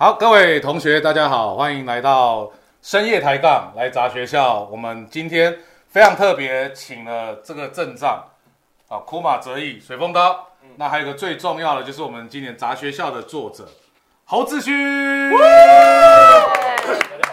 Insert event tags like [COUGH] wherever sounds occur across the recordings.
好，各位同学，大家好，欢迎来到深夜抬杠来砸学校。我们今天非常特别，请了这个阵仗啊，库马泽义水风刀。那还有一个最重要的，就是我们今年砸学校的作者侯志勋。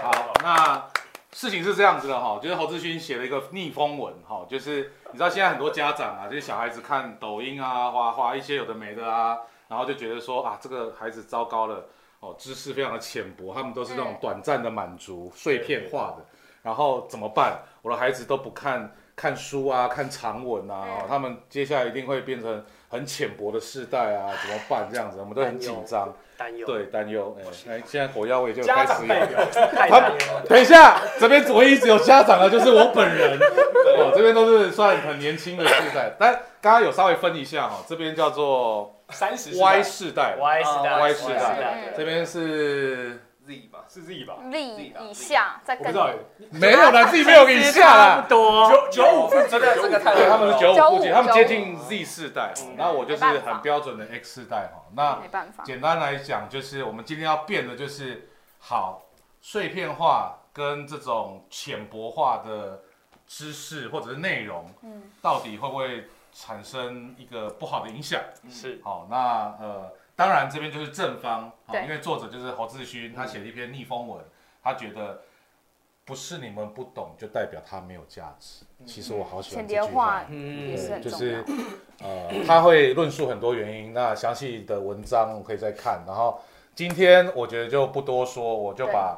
好，那事情是这样子的哈，就是侯志勋写了一个逆风文哈，就是你知道现在很多家长啊，就是小孩子看抖音啊，花花一些有的没的啊，然后就觉得说啊，这个孩子糟糕了。哦，知识非常的浅薄，他们都是那种短暂的满足、碎片化的。然后怎么办？我的孩子都不看看书啊，看长文啊，他们接下来一定会变成很浅薄的世代啊，怎么办？这样子，我们都很紧张，担忧，对，担忧。哎，现在火药味就开始有。等一下，这边唯一只有家长的，就是我本人。[LAUGHS] 哦，这边都是算很年轻的世代，但刚刚有稍微分一下哈，这边叫做。三十 Y 世代，Y 世代，Y 世代，这边是 Z 吧，是 Z 吧？Z 以下再更没有了，Z 没有以下了，多九九五真的，这个太他们是九五附近，他们接近 Z 世代，那我就是很标准的 X 世代哈。那没办法，简单来讲，就是我们今天要变的就是好碎片化跟这种浅薄化的知识或者是内容，嗯，到底会不会？产生一个不好的影响。是。好，那呃，当然这边就是正方，因为作者就是侯志勋，他写了一篇逆风文，他觉得不是你们不懂就代表他没有价值。其实我好喜欢这句话，嗯，就是呃，他会论述很多原因，那详细的文章可以再看。然后今天我觉得就不多说，我就把。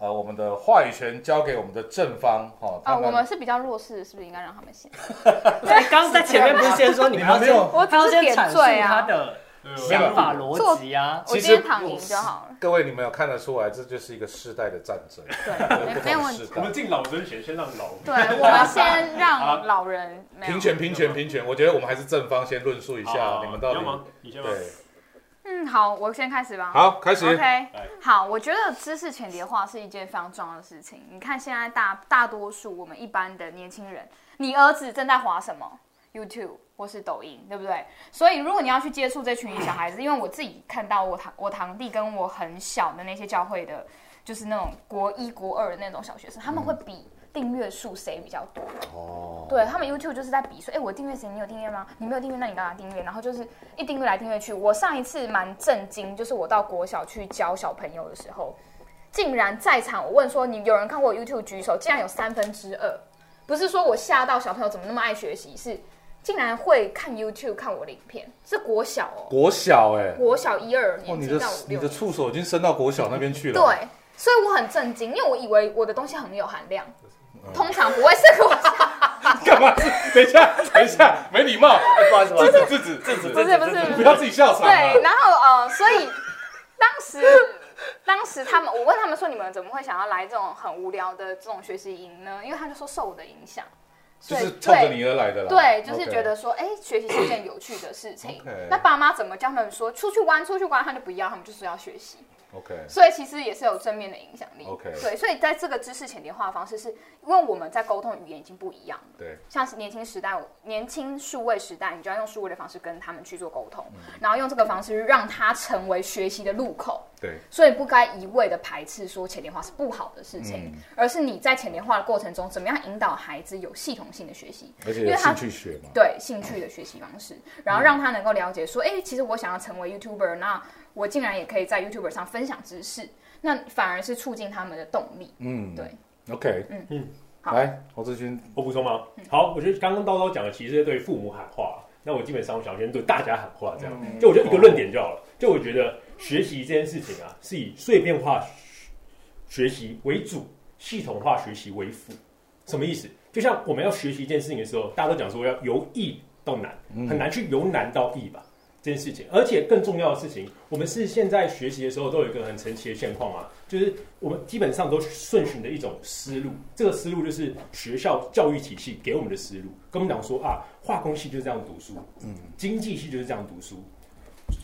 呃，我们的话语权交给我们的正方，哈。啊，我们是比较弱势，是不是应该让他们先？[LAUGHS] 对，刚刚在前面不是先说你们要先，[LAUGHS] 我只是点缀啊。他的想法逻辑啊，我今天躺赢就好了。各位，你们有看得出来，这就是一个世代的战争。对，没有问题。我们敬老尊贤，先让老。对，我们先让 [LAUGHS] 老人。平权，平权，平权。我觉得我们还是正方先论述一下，你们到底对。嗯，好，我先开始吧。好，开始。OK，好，我觉得知识浅碟化是一件非常重要的事情。你看，现在大大多数我们一般的年轻人，你儿子正在滑什么？YouTube 或是抖音，对不对？所以，如果你要去接触这群小孩子，因为我自己看到我堂我堂弟跟我很小的那些教会的，就是那种国一国二的那种小学生，他们会比。订阅数谁比较多？哦，对他们 YouTube 就是在比说，哎，我订阅谁？你有订阅吗？你没有订阅，那你干嘛订阅？然后就是一订阅来订阅去。我上一次蛮震惊，就是我到国小去教小朋友的时候，竟然在场我问说，你有人看过 YouTube 举手？竟然有三分之二。不是说我吓到小朋友怎么那么爱学习，是竟然会看 YouTube 看我的影片，是国小哦，国小哎，国小一二年级到五六，你的触手已经伸到国小那边去了。对，所以我很震惊，因为我以为我的东西很有含量。通常不会是我 [LAUGHS] 干嘛？等一下，[LAUGHS] 等一下，没礼貌，不好意思，制止，制止，制止，不是不是，不要自己笑场。对，然后呃，所以当时 [LAUGHS] 当时他们，我问他们说，你们怎么会想要来这种很无聊的这种学习营呢？因为他就说受我的影响，就是冲着你而来的啦。对，就是觉得说，哎，学习是一件有趣的事情。那爸妈怎么教他们说出去玩，出去玩，他就不要，他们就是要学习。OK，所以其实也是有正面的影响力。OK，对，所以在这个知识浅叠化方式，是因为我们在沟通语言已经不一样了。对，像是年轻时代，年轻数位时代，你就要用数位的方式跟他们去做沟通，然后用这个方式让他成为学习的入口。对，所以不该一味的排斥说浅叠化是不好的事情，而是你在浅叠化的过程中，怎么样引导孩子有系统性的学习，而且有兴趣学嘛？对，兴趣的学习方式，然后让他能够了解说，哎，其实我想要成为 YouTuber，那我竟然也可以在 YouTuber 上分享知识。那反而是促进他们的动力。嗯，对。OK，嗯嗯，来，侯志军，我补充吗？好，我觉得刚刚叨叨讲的其实是对父母喊话，那我基本上我想先对大家喊话，这样，就我觉得一个论点就好了。就我觉得学习这件事情啊，是以碎片化学习为主，系统化学习为辅。什么意思？就像我们要学习一件事情的时候，大家都讲说要由易到难，很难去由难到易吧。这件事情，而且更重要的事情，我们是现在学习的时候都有一个很神奇的现况啊，就是我们基本上都顺循的一种思路，这个思路就是学校教育体系给我们的思路，跟我们讲说啊，化工系就是这样读书，嗯，经济系就是这样读书，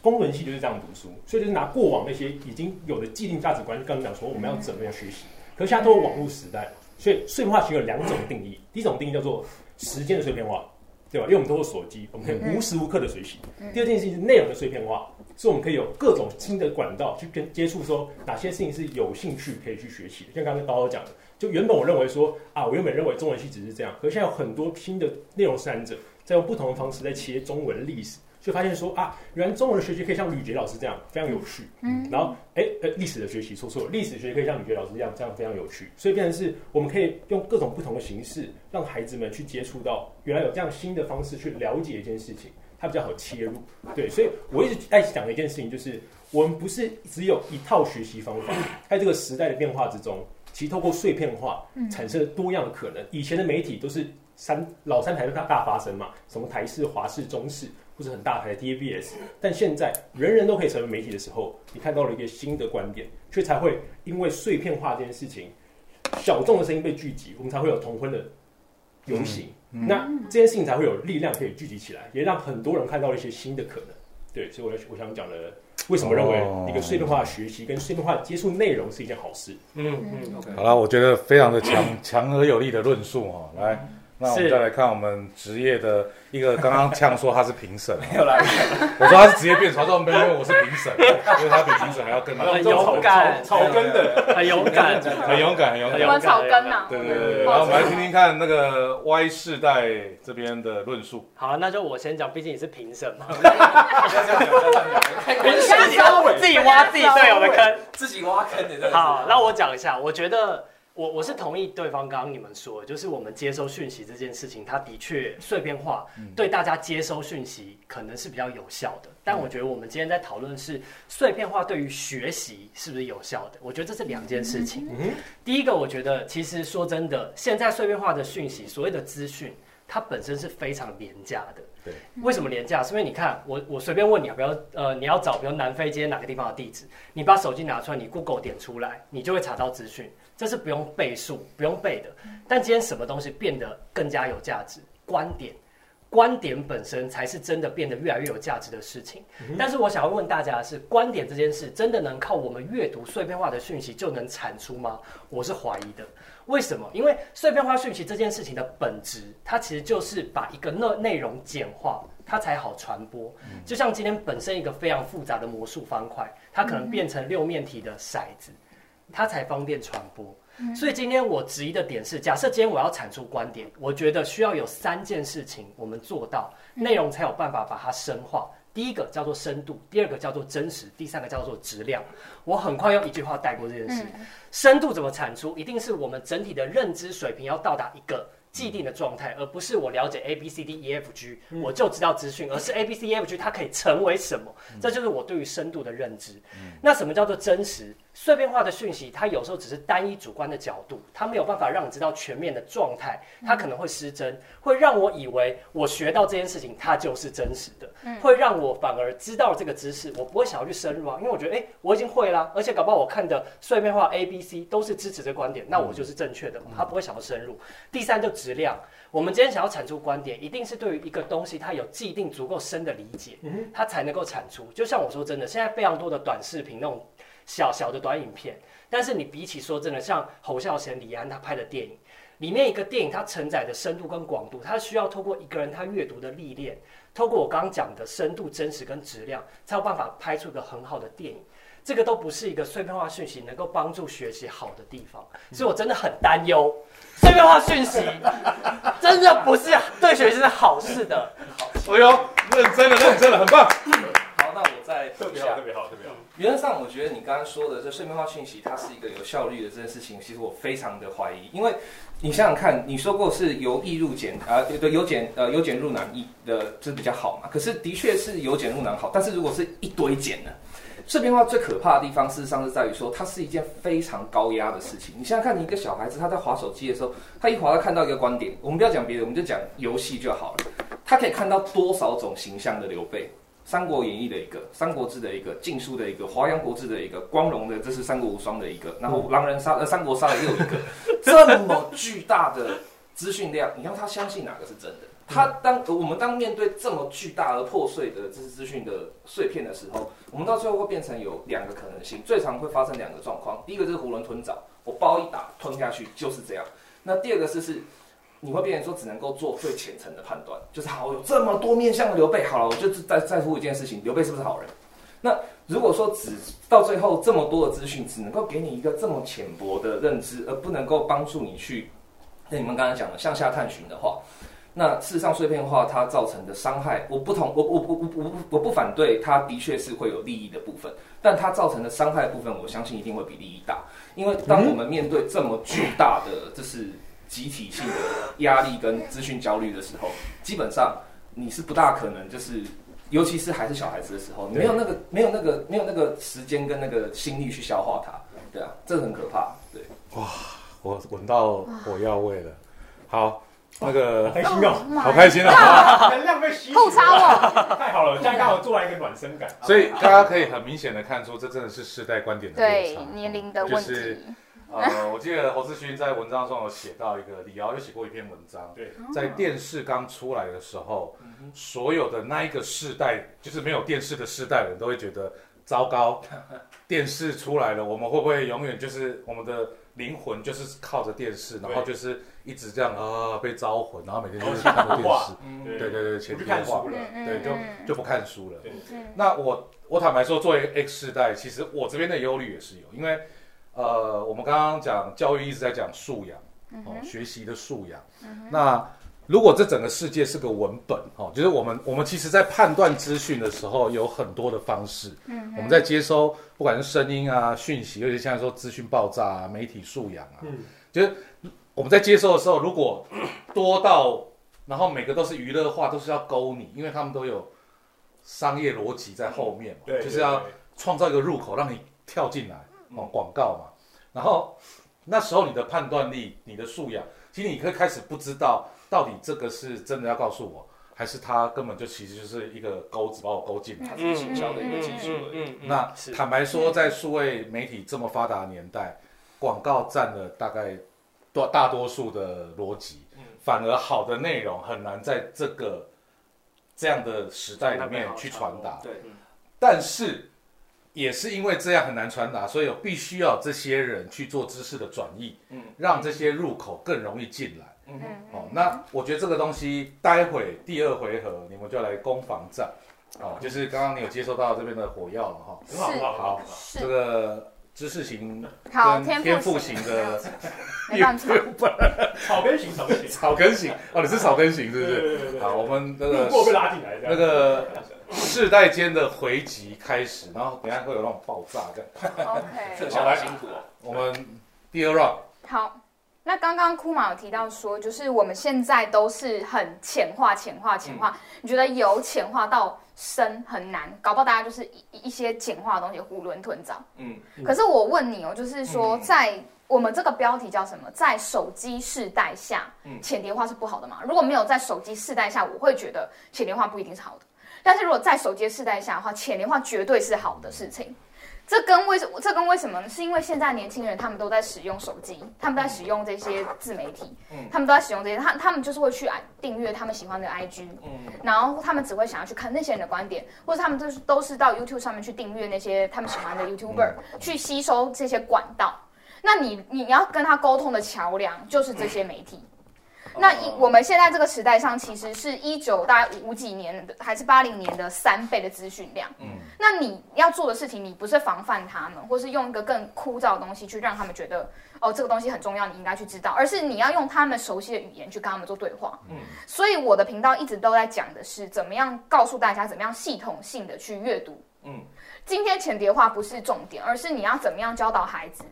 工文系就是这样读书，所以就是拿过往那些已经有的既定价值观，跟我们讲说我们要怎么样学习。可是现在都是网络时代，所以碎片化其实有两种定义，第一种定义叫做时间的碎片化。对吧？因为我们通过手机，我们可以无时无刻的学习。第二件事情是内容的碎片化，是我们可以有各种新的管道去跟接触，说哪些事情是有兴趣可以去学习的。像刚刚刀刀讲的，就原本我认为说啊，我原本认为中文系只是这样，可是现在有很多新的内容生产者在用不同的方式在切中文历史。就发现说啊，原来中文的学习可以像吕杰老师这样非常有趣。嗯，然后哎呃，历史的学习说错了，历史学习可以像吕杰老师这样这样非常有趣。所以变成是我们可以用各种不同的形式，让孩子们去接触到原来有这样新的方式去了解一件事情，它比较好切入。对，所以我一直在讲的一件事情就是，我们不是只有一套学习方法，在这个时代的变化之中，其实透过碎片化产生了多样的可能。以前的媒体都是三老三台大大发生嘛，什么台式、华式、中视。或者很大牌的 D A B S，但现在人人都可以成为媒体的时候，你看到了一个新的观点，却才会因为碎片化这件事情，小众的声音被聚集，我们才会有同婚的游行，那这件事情才会有力量可以聚集起来，也让很多人看到了一些新的可能。对，所以我我想讲的，为什么认为一个碎片化的学习跟碎片化接触内容是一件好事？嗯嗯，OK，好了，我觉得非常的强强而有力的论述啊，来。那我们再来看我们职业的一个，刚刚呛说他是评审，[LAUGHS] 没有来，[LAUGHS] 我说他是职业辩手，说没有，因为我是评审，因为他比评审还要更很勇敢，草根的，很勇敢，很勇敢，很勇敢，我草根呐，对对对，然后我们来听听看那个 Y 世代这边的论述。好，那就我先讲，毕竟你是评审嘛，[LAUGHS] 评审自己挖自己队友的坑，自己挖坑的。好，那我讲一下，我觉得。我我是同意对方刚刚你们说，就是我们接收讯息这件事情，它的确碎片化，对大家接收讯息可能是比较有效的。但我觉得我们今天在讨论是碎片化对于学习是不是有效的？我觉得这是两件事情。第一个，我觉得其实说真的，现在碎片化的讯息，所谓的资讯，它本身是非常廉价的。对，为什么廉价？是因为你看，我我随便问你，啊，比如呃，你要找比如南非今天哪个地方的地址，你把手机拿出来，你 Google 点出来，你就会查到资讯。这是不用背数、不用背的。但今天什么东西变得更加有价值？观点，观点本身才是真的变得越来越有价值的事情。但是我想要问大家的是，观点这件事真的能靠我们阅读碎片化的讯息就能产出吗？我是怀疑的。为什么？因为碎片化讯息这件事情的本质，它其实就是把一个内内容简化，它才好传播。就像今天本身一个非常复杂的魔术方块，它可能变成六面体的骰子。它才方便传播，所以今天我质疑的点是：假设今天我要产出观点，我觉得需要有三件事情我们做到，内容才有办法把它深化。第一个叫做深度，第二个叫做真实，第三个叫做质量。我很快用一句话带过这件事：深度怎么产出？一定是我们整体的认知水平要到达一个。既定的状态，而不是我了解 A B C D E F G 我就知道资讯，而是 A B C D E F G 它可以成为什么？这就是我对于深度的认知。那什么叫做真实？碎片化的讯息，它有时候只是单一主观的角度，它没有办法让你知道全面的状态，它可能会失真，会让我以为我学到这件事情它就是真实的，会让我反而知道这个知识，我不会想要去深入啊，因为我觉得哎，我已经会啦，而且搞不好我看的碎片化 A B C 都是支持这观点，那我就是正确的嘛，他不会想要深入。第三就。质量，我们今天想要产出观点，一定是对于一个东西，它有既定足够深的理解，它才能够产出。就像我说真的，现在非常多的短视频那种小小的短影片，但是你比起说真的，像侯孝贤、李安他拍的电影，里面一个电影它承载的深度跟广度，它需要透过一个人他阅读的历练，透过我刚刚讲的深度、真实跟质量，才有办法拍出一个很好的电影。这个都不是一个碎片化讯息能够帮助学习好的地方，所以我真的很担忧。碎片化讯息真的不是对学习是好事的。哎呦，认真了，认真了，很棒。特别好，特别好，特别好。原则上，我觉得你刚刚说的这碎片化讯息，它是一个有效率的这件事情，其实我非常的怀疑。因为你想想看，你说过是由易入简啊，对对，由简呃由简入难易的这比较好嘛。可是的确是由简入难好，但是如果是一堆简呢？碎片化最可怕的地方，事实上是在于说，它是一件非常高压的事情。你想想看，你一个小孩子他在划手机的时候，他一划他看到一个观点，我们不要讲别的，我们就讲游戏就好了。他可以看到多少种形象的刘备，《三国演义》的一个，《三国志》的一个，《晋书》的一个，《华阳国志》的一个，光荣的这是《三国无双》的一个，然后狼人杀呃，《三国杀》的又一个，[LAUGHS] 这么巨大的资讯量，你让他相信哪个是真的？他当我们当面对这么巨大而破碎的知识资讯的碎片的时候，我们到最后会变成有两个可能性，最常会发生两个状况。第一个就是囫囵吞枣，我包一打吞下去就是这样。那第二个是是，你会变成说只能够做最浅层的判断，就是好有这么多面向的刘备，好了，我就在在乎一件事情，刘备是不是好人？那如果说只到最后这么多的资讯，只能够给你一个这么浅薄的认知，而不能够帮助你去，那你们刚才讲的向下探寻的话，那事实上碎片化它造成的伤害，我不同，我我我我我我不反对，它的确是会有利益的部分，但它造成的伤害部分，我相信一定会比利益大，因为当我们面对这么巨大的这是集体性的压力跟资讯焦虑的时候，基本上你是不大可能就是。尤其是还是小孩子的时候，你没有那个没有那个没有那个时间跟那个心力去消化它，对啊，这很可怕。对，哇我闻到火药味了。好，那个开心哦，好开心啊！能量被吸取，后插我，太好了，这样刚好做完一个暖身感。所以大家可以很明显的看出，这真的是世代观点的落对。年龄的问题，呃，[LAUGHS] 我记得侯志勋在文章中有写到一个，李敖有写过一篇文章，对，在电视刚出来的时候，所有的那一个世代，就是没有电视的世代人都会觉得糟糕，[LAUGHS] 电视出来了，我们会不会永远就是我们的灵魂就是靠着电视，然后就是一直这样啊被招魂，然后每天就是看着电视，嗯。对对对，前天化看书了，对，就嗯。就不看书了。对。那我我坦白说，作为 X 世代，其实我这边的忧虑也是有，因为呃，我们刚刚讲教育一直在讲素养，哦，学习的素养。那如果这整个世界是个文本，哦，就是我们我们其实在判断资讯的时候有很多的方式，嗯我们在接收不管是声音啊、讯息，尤其现在说资讯爆炸啊、媒体素养啊，嗯。就是我们在接收的时候，如果 [COUGHS] 多到然后每个都是娱乐化，都是要勾你，因为他们都有商业逻辑在后面嘛，对，就是要创造一个入口让你跳进来哦，广告嘛。然后那时候你的判断力、你的素养，其实你可以开始不知道到底这个是真的要告诉我，还是他根本就其实就是一个钩子把我勾进来。它是行销的一个技术而已。嗯那坦白说，在数位媒体这么发达的年代，广告占了大概多大多数的逻辑，反而好的内容很难在这个这样的时代里面去传达。对，但是也是因为这样很难传达，所以有必须要有这些人去做知识的转移，嗯。让这些入口更容易进来。嗯。哦，那我觉得这个东西，待会第二回合你们就来攻防战。哦，就是刚刚你有接收到这边的火药了哈。很好很好好，这个知识型跟天赋赋型的没办法，草根型草根型，草根型 [LAUGHS] 哦，你是草根型是不是？对对对，好，我们那路个过被拉进来这样，那个世代间的回击开始，然后等下会有那种爆炸这样。OK，[LAUGHS] 这小孩辛苦哦。我们第二 round 好，那刚刚库马有提到说，就是我们现在都是很浅化、浅化、浅化。你觉得由浅化到深很难，搞不好大家就是一一些简化的东西囫囵吞枣。嗯，可是我问你哦，就是说在我们这个标题叫什么？在手机世代下嗯，浅叠化是不好的嘛？如果没有在手机世代下，我会觉得浅叠化不一定是好的。但是如果在手机世代下的话，浅碟化绝对是好的事情。这跟为什么？这跟为什么呢？是因为现在年轻人他们都在使用手机，他们在使用这些自媒体，嗯他们都在使用这些，他他们就是会去按订阅他们喜欢的 IG，嗯然后他们只会想要去看那些人的观点，或者他们就是都是到 YouTube 上面去订阅那些他们喜欢的 YouTuber，、去吸收这些管道。那你你要跟他沟通的桥梁就是这些媒体。那一我们现在这个时代上，其实是一九大概五几年的还是八零年的三倍的资讯量。嗯那你要做的事情，你不是防范他们，或是用一个更枯燥的东西去让他们觉得哦这个东西很重要，你应该去知道，而是你要用他们熟悉的语言去跟他们做对话。嗯所以我的频道一直都在讲的是怎么样告诉大家怎么样系统性的去阅读。嗯今天浅叠化不是重点，而是你要怎么样教导孩子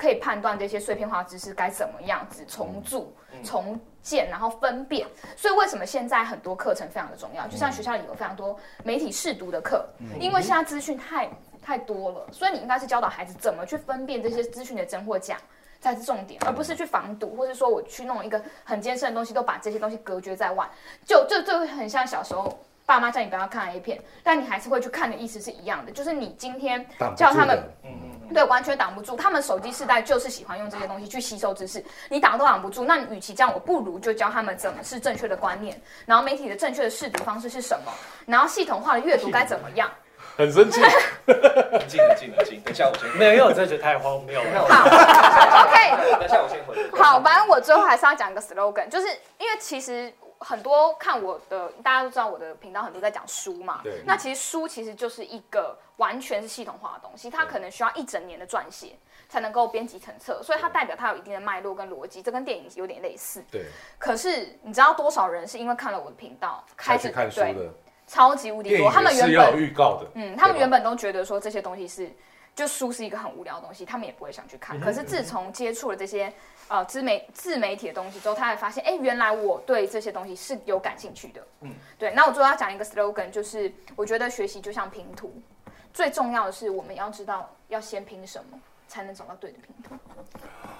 可以判断这些碎片化知识该怎么样子重组、嗯重建，然后分辨。所以为什么现在很多课程非常的重要？就像学校里有非常多媒体试读的课，因为现在资讯太太多了，所以你应该是教导孩子怎么去分辨这些资讯的真或假。才是重点，而不是去防堵，或者说我去弄一个很艰深的东西，都把这些东西隔绝在外，就就就很像小时候爸妈叫你不要看 A 片，但你还是会去看的意思是一样的，就是你今天叫他们。嗯嗯对，完全挡不住。他们手机时代就是喜欢用这些东西去吸收知识，你挡都挡不住。那与其这样，我不如就教他们怎么是正确的观念，然后媒体的正确的试读方式是什么，然后系统化的阅读该怎么样。很生气。冷静冷静冷静，等一下我先回。没有，因为我真的觉得太荒谬好，OK。等一下我先回。好，反正我最后还是要讲一个 slogan，就是因为其实很多看我的，大家都知道我的频道很多在讲书嘛。对那其实书其实就是一个完全是系统化的东西，它可能需要一整年的撰写才能够编辑成册，所以它代表它有一定的脉络跟逻辑，这跟电影有点类似。对，可是你知道多少人是因为看了我的频道开始看书对的。超级无敌多，他们原本预告的。嗯，他们原本都觉得说这些东西是，就书是一个很无聊的东西，他们也不会想去看。嗯可是自从接触了这些呃自媒自媒体的东西之后，他才发现，哎、原来我对这些东西是有感兴趣的。嗯嗯，对。那我最后要讲一个 slogan，就是我觉得学习就像拼图，最重要的是我们要知道要先拼什么，才能找到对的拼图。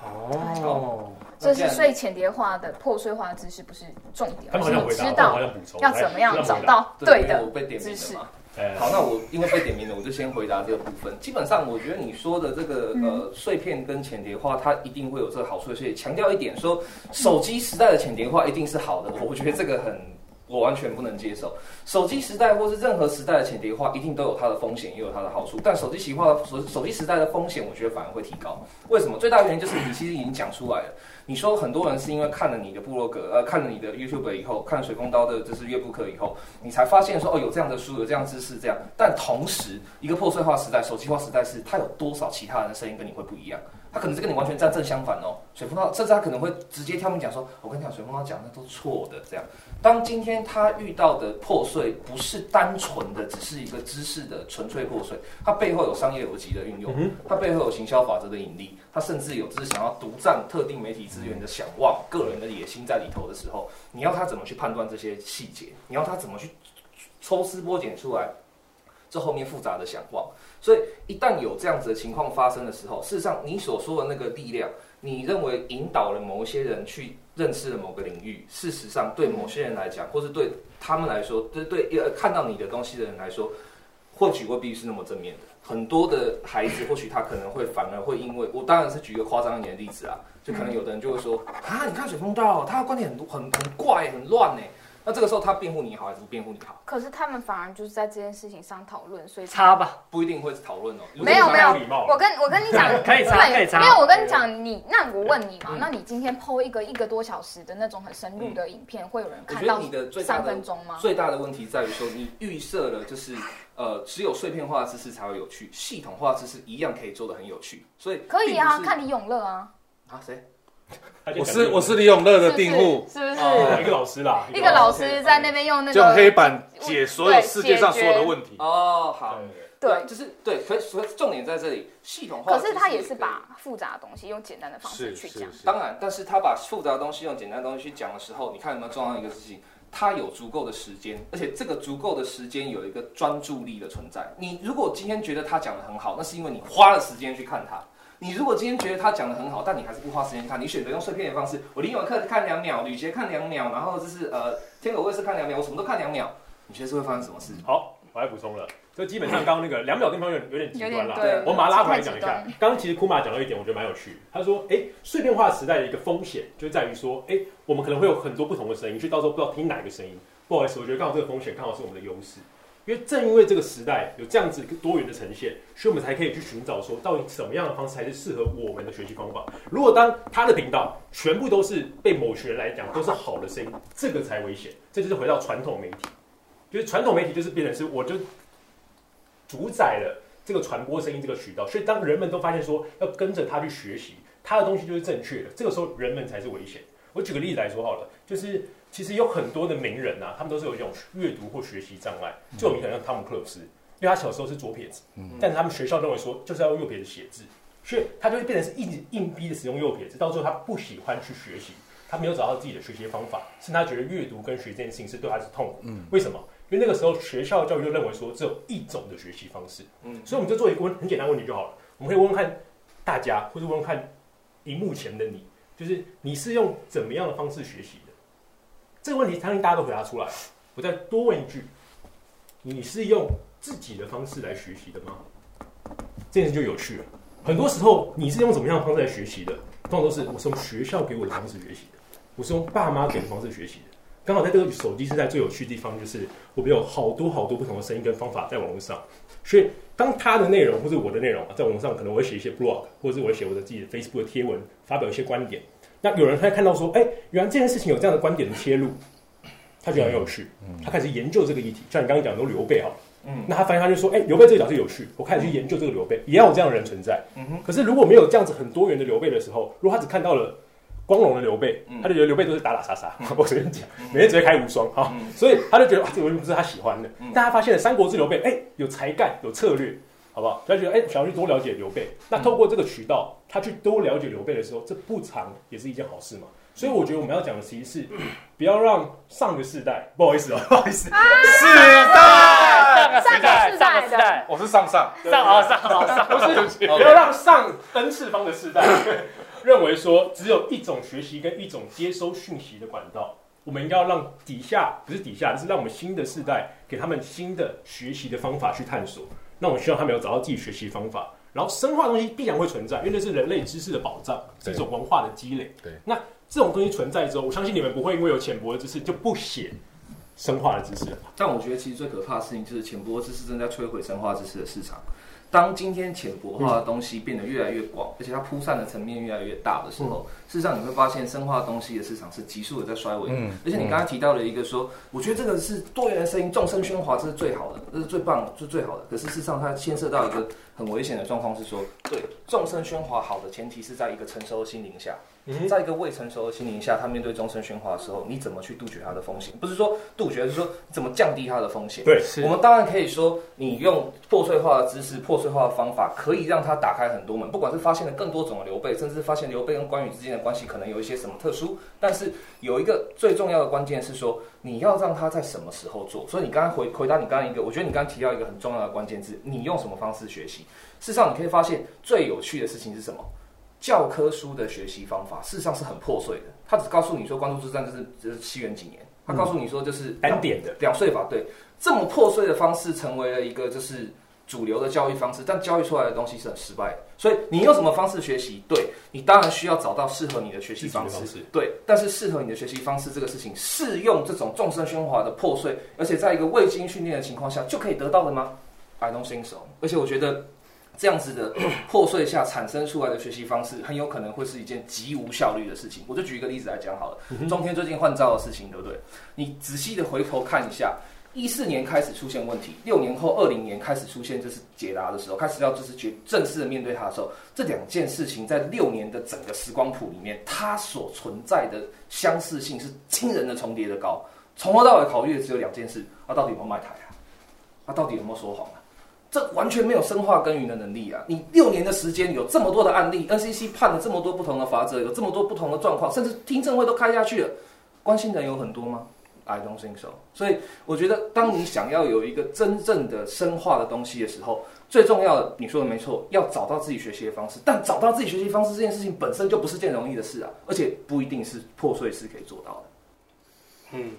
哦，这是所以浅叠化的破碎化的知识不是重点，他而是你知道要怎么样找。到对对的知识。好，那我因为被点名了，我就先回答这个部分。基本上，我觉得你说的这个呃碎片跟浅叠化，它一定会有这个好处。所以强调一点，说手机时代的浅碟化一定是好的，我觉得这个很。我完全不能接受，手机时代或是任何时代的浅碟化，一定都有它的风险，也有它的好处。但手机型化手手机时代的风险，我觉得反而会提高。为什么？最大原因就是你其实已经讲出来了。你说很多人是因为看了你的部落格，呃，看了你的 YouTube 以后，看水工刀的就是乐布课以后，你才发现说哦，有这样的书，有这样知识，这样。但同时，一个破碎化时代、手机化时代是，它有多少其他人的声音跟你会不一样？他可能是跟你完全站正相反哦。水风刀，甚至他可能会直接挑明讲说，我跟你讲，水风刀讲的都错的，这样。当今天他遇到的破碎不是单纯的只是一个知识的纯粹破碎，它背后有商业逻辑的运用，它背后有行销法则的引力，它甚至有只是想要独占特定媒体资源的想望、个人的野心在里头的时候，你要他怎么去判断这些细节？你要他怎么去抽丝剥茧出来这后面复杂的想望？所以一旦有这样子的情况发生的时候，事实上你所说的那个力量，你认为引导了某一些人去认识了某个领域，事实上对某些人来讲，或是对他们来说，对对呃看到你的东西的人来说，或许未必是那么正面的。很多的孩子，或许他可能会反而会因为我当然是举一个夸张一点的例子啊，就可能有的人就会说啊，你看水风道，他的观点很很很怪很乱呢。那这个时候他辩护你好还是不辩护你好？可是他们反而就是在这件事情上讨论，所以擦吧，不一定会讨论哦。没有没有我跟我跟你讲，[LAUGHS] 可以擦可以擦因为我跟你讲，你那我问你嘛，那你今天 PO 一个一个多小时的那种很深入的影片，会有人看到你的最大三分钟吗？最大的问题在于说，你预设了就是呃，只有碎片化的知识才会有趣，系统化知识一样可以做的很有趣，所以可以啊，看李永乐啊，啊谁？我是我是李永乐的是不是订户，是不是？哦一个老师啦，一个老师在那边用那个就用黑板解所有世界上所有的问题。哦，好，对，就是对，可以所以重点在这里，系统化可是他也是把复杂的东西用简单的方式去讲。当然，但是他把复杂的东西用简单的东西去讲的时候，你看有没有重要一个事情？他有足够的时间，而且这个足够的时间有一个专注力的存在。你如果今天觉得他讲的很好，那是因为你花了时间去看他。你如果今天觉得他讲的很好，但你还是不花时间看，你选择用碎片的方式，我林永克看两秒，吕杰看两秒，然后就是呃天狗卫视看两秒，我什么都看两秒，你觉得是会发生什么事？好，我来补充了。就基本上刚刚那个两秒地方有点有点极端啦有点，对我们把它拉回来讲一下。刚刚其实库玛讲到一点，我觉得蛮有趣。他说，哎，碎片化时代的一个风险就在于说，哎，我们可能会有很多不同的声音，去到时候不知道听哪一个声音。不好意思，我觉得刚好这个风险刚好是我们的优势，因为正因为这个时代有这样子多元的呈现，所以我们才可以去寻找说，到底什么样的方式才是适合我们的学习方法。如果当他的频道全部都是被某群人来讲都是好的声音，这个才危险。这就是回到传统媒体。就是传统媒体就是变成是我就主宰了这个传播声音这个渠道，所以当人们都发现说要跟着他去学习，他的东西就是正确的，这个时候人们才是危险。我举个例子来说好了，就是其实有很多的名人啊，他们都是有一种阅读或学习障碍，最有名可能像汤姆克鲁斯，因为他小时候是左撇子，但是他们学校认为说就是要用右撇子写字，所以他就会变成是一直硬逼的使用右撇子，到最后他不喜欢去学习，他没有找到自己的学习方法，是他觉得阅读跟学这件事情是对他是痛苦。嗯为什么？因为那个时候学校教育就认为说只有一种的学习方式，嗯所以我们就做一个问很简单的问题就好了，我们可以问问看大家，或者问问看荧幕前的你，就是你是用怎么样的方式学习的？这个问题相信大家都回答出来。我再多问一句，你是用自己的方式来学习的吗？这件事就有趣了。很多时候你是用怎么样的方式来学习的？通常都是我是用学校给我的方式学习的，我是用爸妈给的方式学习的。刚好在这个手机时代最有趣的地方，就是我们有好多好多不同的声音跟方法在网络上，所以当他的内容或者我的内容啊在网上，可能我会写一些 blog，或者是我会写我的自己的 Facebook 的贴文，发表一些观点。那有人他看到说，哎，原来这件事情有这样的观点的切入，他觉得很有趣，他开始研究这个议题。像你刚刚讲的刘备哈，嗯那他发现他就说，哎，刘备这个角色有趣，我开始去研究这个刘备，也要有这样的人存在。嗯哼，可是如果没有这样子很多元的刘备的时候，如果他只看到了光荣的刘备，嗯。他就觉得刘备都是打打杀杀，[LAUGHS] 我随便讲，每天只会开无双哈，嗯。所以他就觉得啊，这个不是他喜欢的。嗯。但他发现了三国志刘备，哎，有才干，有策略，好不好？他就觉得哎，想要去多了解刘备。那透过这个渠道，他去多了解刘备的时候，这不长也是一件好事嘛。所以我觉得我们要讲的其实是 [COUGHS] 不要让上个世代，不好意思哦，[LAUGHS] 不好意思，世代，上个世代，上个世代，我是上上，上啊上好上，[LAUGHS] 不是，不要让上 N 次方的世代认为说只有一种学习跟一种接收讯息的管道。我们应该要让底下不是底下，就是让我们新的世代给他们新的学习的方法去探索。那我希望他们有找到自己学习方法，然后深化东西必然会存在，因为那是人类知识的保障，是一种文化的积累。对，那这种东西存在之后，我相信你们不会因为有浅薄的知识就不写生化的知识。但我觉得其实最可怕的事情就是浅薄知识正在摧毁生化知识的市场。当今天浅薄化的东西变得越来越广，而且它铺散的层面越来越大的时候，事实上你会发现深化东西的市场是急速的在衰微。嗯而且你刚才提到了一个说，我觉得这个是多元的声音，众声喧哗，这是最好的，这是最棒的，这是最好的。可是事实上，它牵涉到一个很危险的状况是说，对众生喧哗好的前提是在一个成熟的心灵下，嗯在一个未成熟的心灵下，他面对众生喧哗的时候，你怎么去杜绝它的风险？不是说杜绝，是说怎么降低它的风险。对，是我们当然可以说，你用破碎化的知识、破碎化的方法，可以让他打开很多门。不管是发现了更多种的刘备，甚至发现刘备跟关羽之间的关系可能有一些什么特殊，但是有一个最重要的关键是说，你要让他在什么时候做。所以你刚刚回回答你刚刚一个，我觉得你刚刚提到一个很重要的关键字，你用什么方式学习？事实上，你可以发现最有趣的事情是什么？教科书的学习方法事实上是很破碎的，他只告诉你说关注之战就是就是西元几年，他告诉你说就是单点的，两岁法对，这么破碎的方式成为了一个就是主流的教育方式，但教育出来的东西是很失败的。所以你用什么方式学习？对你当然需要找到适合你的学习方式，方式对。但是适合你的学习方式这个事情，适用这种众生喧哗的破碎，而且在一个未经训练的情况下就可以得到的吗？I don't think so。而且我觉得。这样子的 [COUGHS] 破碎下产生出来的学习方式，很有可能会是一件极无效率的事情。我就举一个例子来讲好了，中天最近换照的事情，对不对？你仔细的回头看一下，一四年开始出现问题，六年后二零年开始出现就是解答的时候，开始要就是决正式的面对它的时候，这两件事情在六年的整个时光谱里面，它所存在的相似性是惊人的重叠的高。从头到尾考虑的只有两件事：啊，到底有没有卖台啊？啊，到底有没有说谎啊？这完全没有深化耕耘的能力啊！你六年的时间有这么多的案例，NCC 判了这么多不同的法则，有这么多不同的状况，甚至听证会都开下去了，关心的人有很多吗？I don't think so。所以我觉得，当你想要有一个真正的深化的东西的时候，最重要的，你说的没错，要找到自己学习的方式。但找到自己学习方式这件事情本身就不是件容易的事啊，而且不一定是破碎式可以做到的。嗯，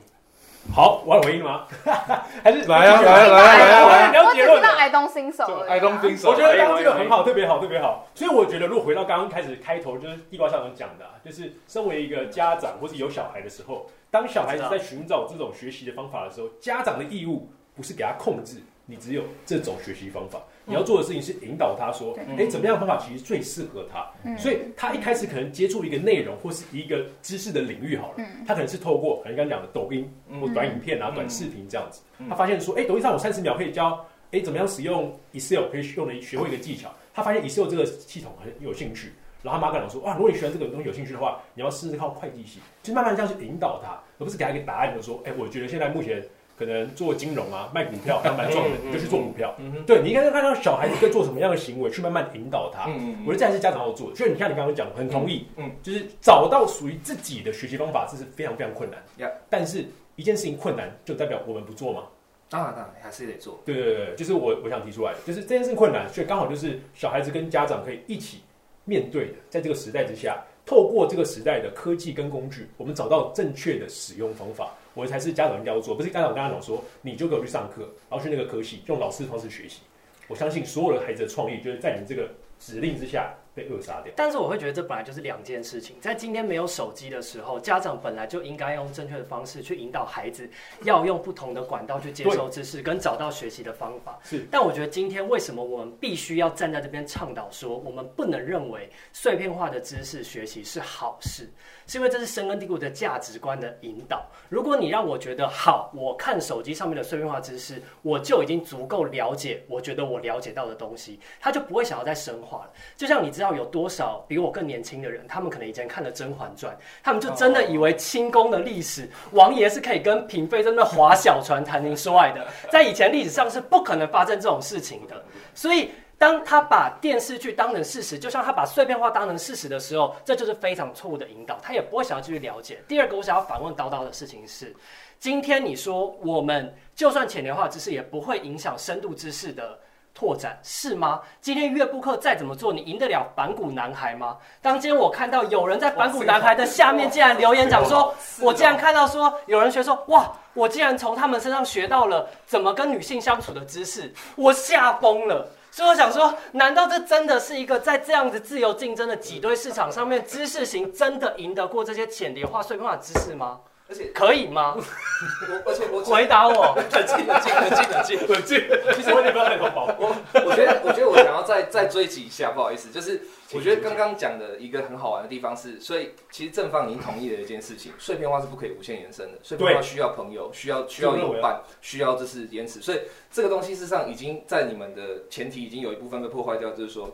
好，我有回应吗？[LAUGHS] 还是来啊来啊来啊来啊来啊了结论我只知道 I don't think so 而已啊。I don't think so 我觉得刚刚这个很好，特别好，特别好。所以我觉得，如果回到刚刚开始开头，就是地瓜校长讲的、啊，就是身为一个家长或是有小孩的时候，当小孩子在寻找这种学习的方法的时候，家长的义务不是给他控制，你只有这种学习方法，你要做的事情是引导他说，哎，怎么样的方法其实最适合他。所以他一开始可能接触一个内容或是一个知识的领域好了，他可能是透过可能刚刚讲的抖音或短影片啊、短视频这样子，他发现说，哎，抖音上有三十秒可以教。哎，怎么样使用 Excel 可以用的学会一个技巧？他发现 Excel 这个系统很有兴趣，然后他妈跟他说：“哇，如果你喜欢这个东西有兴趣的话，你要试试看会计系。”就慢慢这样去引导他，而不是给他一个答案，就说：“哎，我觉得现在目前可能做金融啊、卖股票还蛮赚的，就去做股票。”对你应该看到小孩子在做什么样的行为，去慢慢引导他。嗯我觉得这还是家长要做的。所以你看，你刚刚讲，很同意，嗯嗯，就是找到属于自己的学习方法，这是非常非常困难。Yeah 但是一件事情困难，就代表我们不做吗？当然，当然还是得做。对对对，就是我我想提出来的，就是这件事情困难，所以刚好就是小孩子跟家长可以一起面对的，在这个时代之下，透过这个时代的科技跟工具，我们找到正确的使用方法，我才是家长应该要做，不是家长跟他讲说你就给我去上课，然后去那个科系用老师的方式学习。我相信所有的孩子的创意，就是在你这个指令之下被扼杀掉。但是我会觉得这本来就是两件事情。在今天没有手机的时候，家长本来就应该用正确的方式去引导孩子，要用不同的管道去接收知识，跟找到学习的方法。是，但我觉得今天为什么我们必须要站在这边倡导说，我们不能认为碎片化的知识学习是好事，是因为这是深根蒂固的价值观的引导。如果你让我觉得好，我看手机上面的碎片化知识，我就已经足够了解，我觉得我了解到的东西，他就不会想要再深化了。就像你知道有多少比我更年轻的人，他们可能以前看了《甄嬛传》，他们就真的以为清宫的历史，王爷是可以跟嫔妃在那划小船谈情说爱的，[LAUGHS] 在以前历史上是不可能发生这种事情的。所以，当他把电视剧当成事实，就像他把碎片化当成事实的时候，这就是非常错误的引导，他也不会想要继续了解。第二个，我想要反问叨叨的事情是，今天你说我们就算浅年化知识，也不会影响深度知识的。拓展是吗？今天乐布克再怎么做，你赢得了反骨男孩吗？当今天我看到有人在反骨男孩的下面竟然留言讲说，我竟然看到说有人学说，哇，我竟然从他们身上学到了怎么跟女性相处的知识，我吓疯了。所以我想说，难道这真的是一个在这样子自由竞争的挤兑市场上面，知识型真的赢得过这些浅碟化碎片化知识吗？而且可以吗？我而且我回答我，冷静冷静冷静冷静。冷静，其实我也不要太多宝。我我觉得我觉得我想要再再追击一下，不好意思，就是我觉得刚刚讲的一个很好玩的地方是，所以其实正方已经同意了一件事情，碎片化是不可以无限延伸的，碎片化需要朋友，需要需要有伴，需要就是延迟，所以这个东西事实上已经在你们的前提已经有一部分被破坏掉，就是说。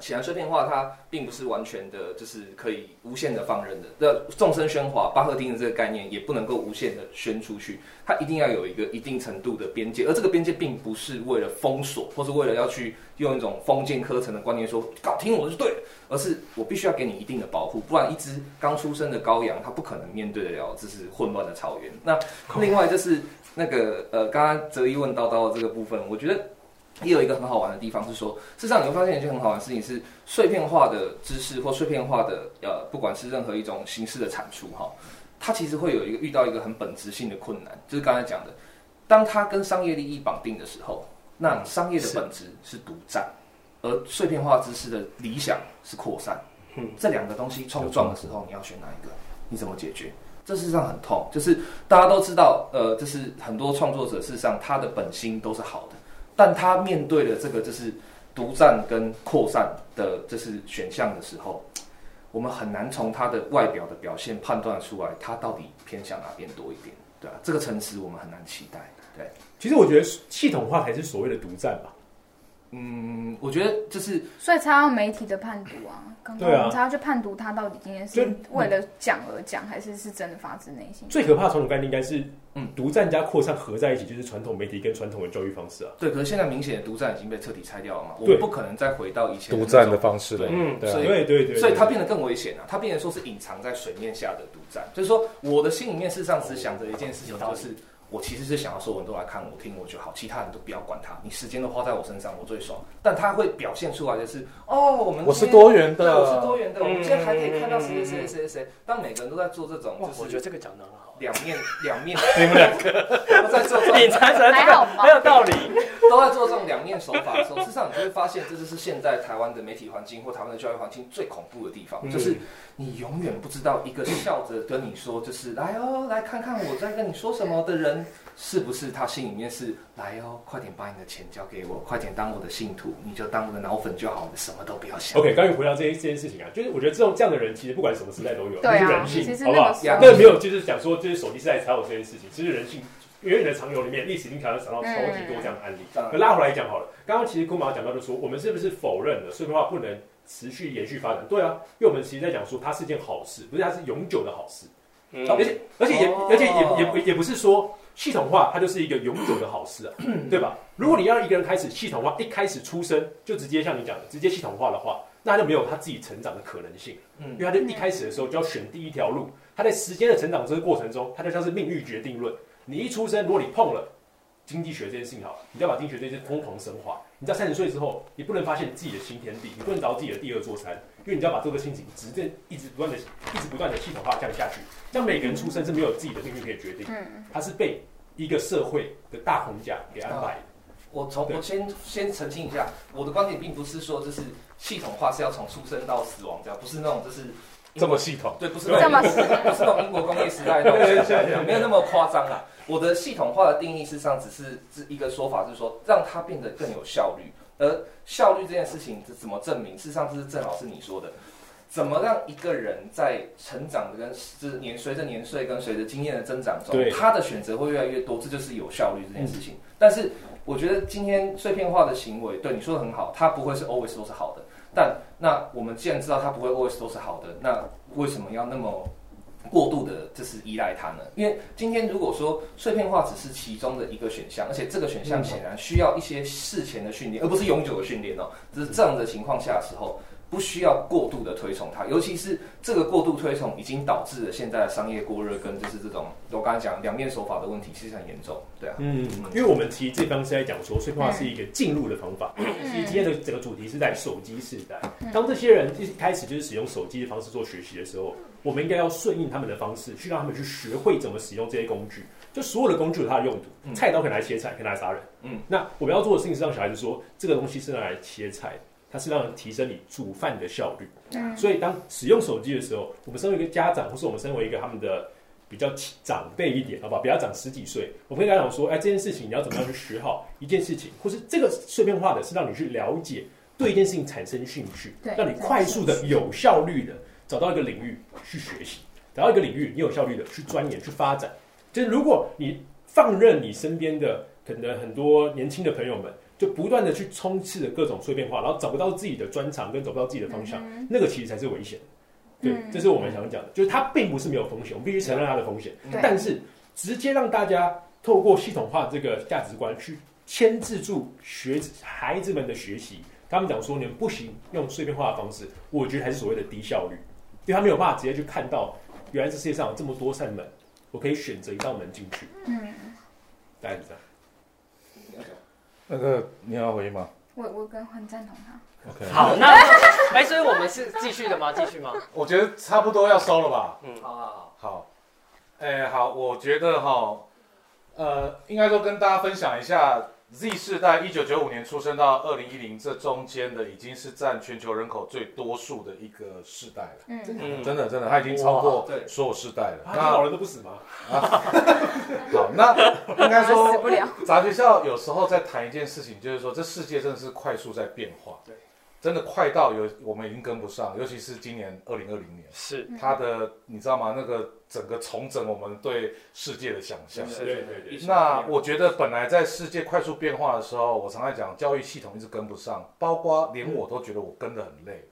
显然，碎片化它并不是完全的，就是可以无限的放任的。那众生喧哗，巴赫丁的这个概念也不能够无限的宣出去，它一定要有一个一定程度的边界。而这个边界并不是为了封锁，或是为了要去用一种封建科层的观念说搞听我就对了，而是我必须要给你一定的保护，不然一只刚出生的羔羊，它不可能面对得了这是混乱的草原。那另外就是那个呃，刚刚哲一问叨叨的这个部分，我觉得。也有一个很好玩的地方是说，事实上你会发现一件很好玩的事情是，碎片化的知识或碎片化的呃，不管是任何一种形式的产出哈，它其实会有一个遇到一个很本质性的困难，就是刚才讲的，当它跟商业利益绑定的时候，那商业的本质是独占，而碎片化知识的理想是扩散，嗯，这两个东西冲撞的时候，你要选哪一个？你怎么解决？这事实上很痛，就是大家都知道，呃，就是很多创作者事实上他的本心都是好的。但他面对的这个就是独占跟扩散的就是选项的时候，我们很难从他的外表的表现判断出来他到底偏向哪边多一点，对吧？这个层次我们很难期待。对，其实我觉得系统化才是所谓的独占吧。嗯，我觉得就是，所以才要媒体的判读啊。刚刚我们才要去判读他到底今天是为了讲而讲，还是是真的发自内心。最可怕的传统概念应该是，嗯，独占加扩散合在一起，就是传统媒体跟传统的教育方式啊。对，可是现在明显的独占已经被彻底拆掉了嘛，我们不可能再回到以前独占的方式了。嗯，对对对对，所以它变得更危险了！它变成说是隐藏在水面下的独占，就是说我的心里面事实上只想着一件事情，就是。我其实是想要所有人都来看我听我就好，其他人都不要管他，你时间都花在我身上，我最爽。但他会表现出来的是，哦，我们我是多元的，我是多元的，我们今天还可以看到谁谁谁谁谁。当每个人都在做这种，就是我觉得这个讲的很好，两面两面，你们两个都在做，你才才这个没有道理，都在做这种两面手法的时候，事实上你就会发现，这就是现在台湾的媒体环境或台湾的教育环境最恐怖的地方，就是你永远不知道一个笑着跟你说，就是来哦，来看看我在跟你说什么的人。是不是他心里面是来哦，快点把你的钱交给我，快点当我的信徒，你就当我的脑粉就好了，什么都不要想。OK，刚于回到这这件事情啊，就是我觉得这种这样的人，其实不管什么时代都有，这是人性，好不好？那没有，就是讲说，就是手机时代才有这件事情，其实人性远远的长流里面，历史经挑战想到超级多这样的案例。可拉回来讲好了，刚刚其实库马讲到就说，我们是不是否认了碎片化不能持续延续发展？对啊，因为我们其实在讲说，它是件好事，不是它是永久的好事。而且而且也而且也也也不是说。系统化，它就是一个永久的好事啊，[CLEARS THROAT] 对吧？如果你让一个人开始系统化，一开始出生就直接像你讲的，直接系统化的话，那他就没有他自己成长的可能性。嗯，因为他在一开始的时候就要选第一条路，他在时间的成长这个过程中，他就像是命运决定论。你一出生，如果你碰了经济学这件事情，好了，你就要把经济学这件事疯狂深化。你在三十岁之后，你不能发现自己的新天地，你不能找到自己的第二座山，因为你就要把这个心情直接一直不断的、一直不断的系统化降下去。像每个人出生是没有自己的命运可以决定，他是被一个社会的大框架给安排。我从我先先澄清一下，我的观点并不是说就是系统化是要从出生到死亡这样，不是那种就是这么系统，对，不是那么不是那种英国工业时代那种想象，没有那么夸张啦。我的系统化的定义事实上只是是一个说法，是说让它变得更有效率。而效率这件事情是怎么证明？事实上，这是正好是你说的，怎么让一个人在成长的跟就是年随着年岁跟随着经验的增长中，他的选择会越来越多，这就是有效率这件事情。但是我觉得今天碎片化的行为，对你说的很好，它不会是 always 都是好的。但那我们既然知道它不会 always 都是好的，那为什么要那么过度的，就是依赖它呢？因为今天如果说碎片化只是其中的一个选项，而且这个选项显然需要一些事前的训练，而不是永久的训练哦。只是这样的情况下的时候，不需要过度的推崇它，尤其是这个过度推崇已经导致了现在的商业过热跟就是这种我刚才讲两面手法的问题，其实很严重。对啊，嗯，因为我们其实这方是在讲说，碎片化是一个进入的方法。其实今天的整个主题是在手机时代，当这些人一开始就是使用手机的方式做学习的时候，我们应该要顺应他们的方式，去让他们去学会怎么使用这些工具。就所有的工具有它的用途，菜刀可以拿来切菜，可以拿来杀人。嗯，那我们要做的事情是让小孩子说，这个东西是拿来切菜的，它是让人提升你煮饭的效率。所以当使用手机的时候，我们身为一个家长，或是我们身为一个他们的比较长辈一点，好吧，比较长十几岁，我们跟他讲说，哎，这件事情你要怎么样去学好一件事情，或是这个碎片化的是让你去了解，对一件事情产生兴趣对，让你快速的、有效率的找到一个领域去学习，找到一个领域，你有效率的去钻研、去发展。就是如果你放任你身边的可能很多年轻的朋友们，就不断的去冲刺着各种碎片化，然后找不到自己的专长跟找不到自己的方向，那个其实才是危险。对，嗯。这是我们想讲的，就是它并不是没有风险，我们必须承认它的风险，对。但是直接让大家透过系统化这个价值观去牵制住学孩子们的学习，他们讲说你们不行用碎片化的方式，我觉得还是所谓的低效率，因为他没有办法直接去看到原来这世界上有这么多扇门，我可以选择一道门进去，嗯，大概是这样。那个你要回应吗我我跟很赞同他。？OK，好，那哎，所以我们是继续的吗？继续吗？我觉得差不多要收了吧。嗯，好好好，好，哎、好，我觉得哈，呃，应该说跟大家分享一下，Z 世代一九九五年出生到二零一零这中间的，已经是占全球人口最多数的一个世代了。嗯，嗯真的，真的，他已经超过哇对所有世代了。那，老那人都不死吗？好，那应该说 [LAUGHS] 不，了。杂学校有时候在谈一件事情，就是说这世界真的是快速在变化，对，真的快到有我们已经跟不上，尤其是今年二零二零年。是它的你知道吗？那个整个重整我们对世界的想象。对对对那我觉得本来在世界快速变化的时候，我常在讲教育系统一直跟不上，包括连我都觉得我跟得很累了，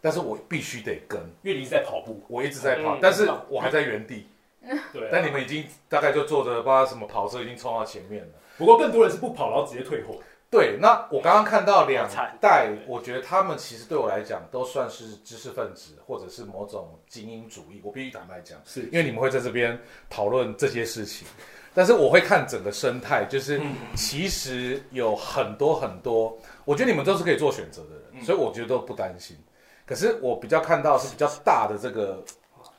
但是我必须得跟，因为你一直在跑步，我一直在跑嗯，但是我还在原地。[LAUGHS] 对啊、但你们已经大概就坐着不知道什么跑车已经冲到前面了。不过更多人是不跑，然后直接退货。对，那我刚刚看到两代，我觉得他们其实对我来讲都算是知识分子，或者是某种精英主义。我必须坦白讲，是。因为你们会在这边讨论这些事情，但是我会看整个生态，就是其实有很多很多，我觉得你们都是可以做选择的人，所以我觉得都不担心。可是我比较看到是比较大的这个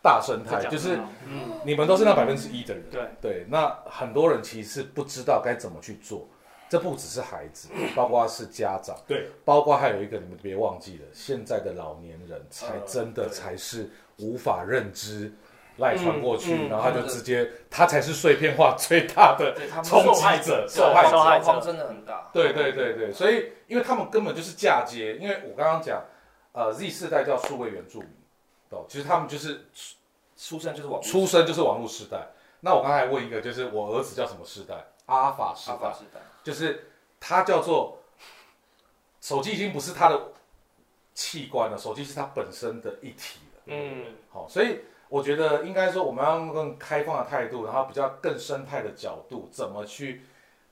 大生态，就是嗯，你们都是那百分之一的人，对。对，那很多人其实是不知道该怎么去做。这不只是孩子，包括是家长，对，包括还有一个你们别忘记了，现在的老年人才呃真的才是无法认知赖传过去，嗯嗯然后他就直接他才是碎片化最大的对他们冲受害击者、受害者。受害者真的很大。对对对对，所以因为他们根本就是嫁接，因为我刚刚讲，呃，Z 世代叫数位原住民，哦？其实他们就是出生就是网络出生就是网络时代。那我刚才问一个，就是我儿子叫什么世代？阿法时代阿法，时代，就是它叫做手机已经不是它的器官了，手机是它本身的一体了。嗯，好，所以我觉得应该说我们要用更开放的态度，然后比较更生态的角度，怎么去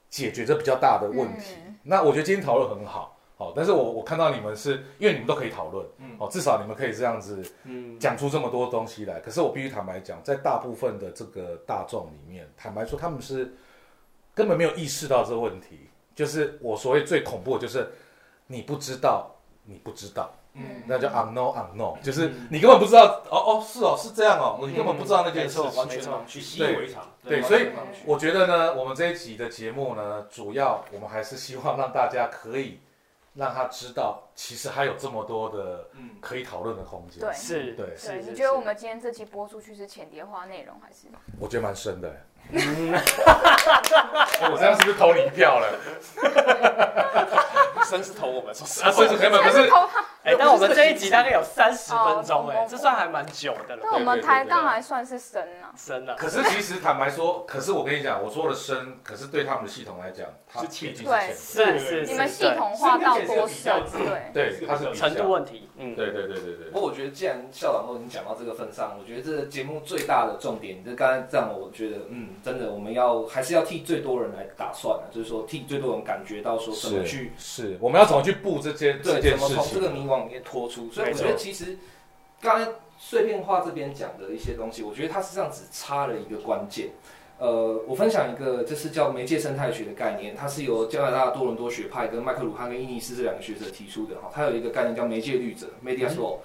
解决这比较大的问题。嗯那我觉得今天讨论很好，好，但是我我看到你们是因为你们都可以讨论，嗯哦，至少你们可以这样子嗯，讲出这么多东西来。可是我必须坦白讲，在大部分的这个大众里面，坦白说他们是根本没有意识到这个问题。就是我所谓最恐怖的就是你不知道，你不知道，嗯那叫 unknown unknown，就是你根本不知道，哦哦是哦是这样哦，你根本不知道那件事情。没错没错去习以为常。对，所以我觉得呢，我们这一集的节目呢，主要我们还是希望让大家可以让他知道，其实还有这么多的嗯，可以讨论的空间。对是，对是对，是你觉得我们今天这期播出去是浅碟化内容还是？我觉得蛮深的。嗯 [LAUGHS] 我这样是不是投你一票了？[LAUGHS] 生是投我们，说实啊，所以说根本可是，哎，但我们这一集大概有三十分钟，哎哦，这算还蛮久的了，那我们抬杠还算是深啊。深了。可是其实坦白说，可是我跟你讲，我说的深，可是对他们的系统来讲，它是毕竟是对浅。是是是，你们系统化到多深？对，对，它是比程度。问题，嗯，对对对对对不。过我觉得，既然校长都已经讲到这个份上，我觉得这个节目最大的重点，就刚才这样，我觉得，嗯，真的，我们要还是要替最多人来打算啊，就是说替最多人感觉到说怎么去是，我们要怎么去布这些这对，件事怎么从这个情？迷惘里面拖出？所以我觉得其实刚才碎片化这边讲的一些东西，我觉得它实际上只差了一个关键。呃，我分享一个，这是叫媒介生态学的概念，它是由加拿大多伦多学派跟麦克鲁汉跟伊尼斯这两个学者提出的哈。它有一个概念叫媒介律者 （media law）。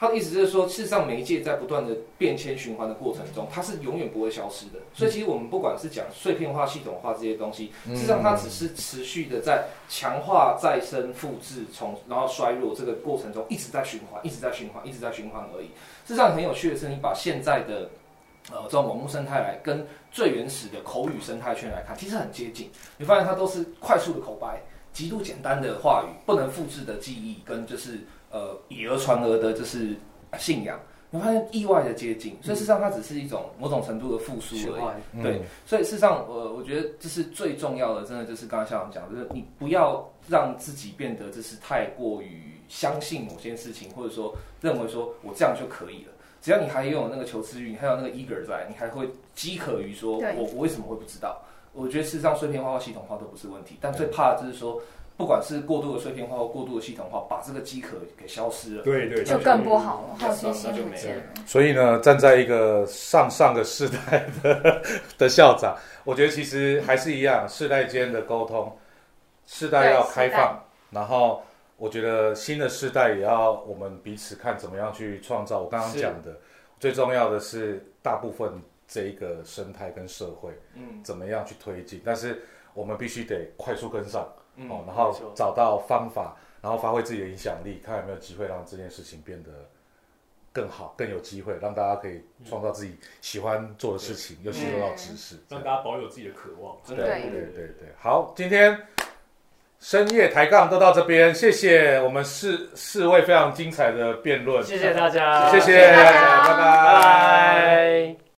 它的意思就是说，事实上媒介在不断的变迁循环的过程中，它是永远不会消失的。所以其实我们不管是讲碎片化、系统化这些东西，事实上它只是持续的在强化、再生、复制、重然后衰弱这个过程中一直在循环，一直在循环，一直在循环而已。事实上很有趣的是，你把现在的呃这种网络生态来跟最原始的口语生态圈来看，其实很接近。你发现它都是快速的口白，极度简单的话语，不能复制的记忆，跟就是呃以讹传讹的，就是信仰。你发现意外的接近，所以事实上它只是一种某种程度的复苏而已。对，所以事实上，呃，我觉得这是最重要的，真的就是刚刚校长讲，就是你不要让自己变得就是太过于相信某件事情，或者说认为说我这样就可以了。只要你还有那个求知欲，你还有那个 eager 在，你还会饥渴于说我我为什么会不知道？我觉得事实上碎片化或系统化都不是问题，但最怕的就是说，不管是过度的碎片化或过度的系统化，把这个饥渴给消失了。对对，就更不好了，好奇心就没了不见了。所以呢，站在一个上上个世代的的校长，我觉得其实还是一样，世代间的沟通，世代要开放，然后我觉得新的世代也要我们彼此看怎么样去创造。我刚刚讲的，最重要的是大部分这一个生态跟社会嗯怎么样去推进，但是我们必须得快速跟上。嗯。哦，然后找到方法，然后发挥自己的影响力，看有没有机会让这件事情变得更好、更有机会，让大家可以创造自己喜欢做的事情，又吸收到知识。让大家保有自己的渴望。真对的对对对，好，今天深夜抬杠都到这边，谢谢我们四四位非常精彩的辩论，谢谢大家，谢谢，谢谢大家。拜拜。拜拜。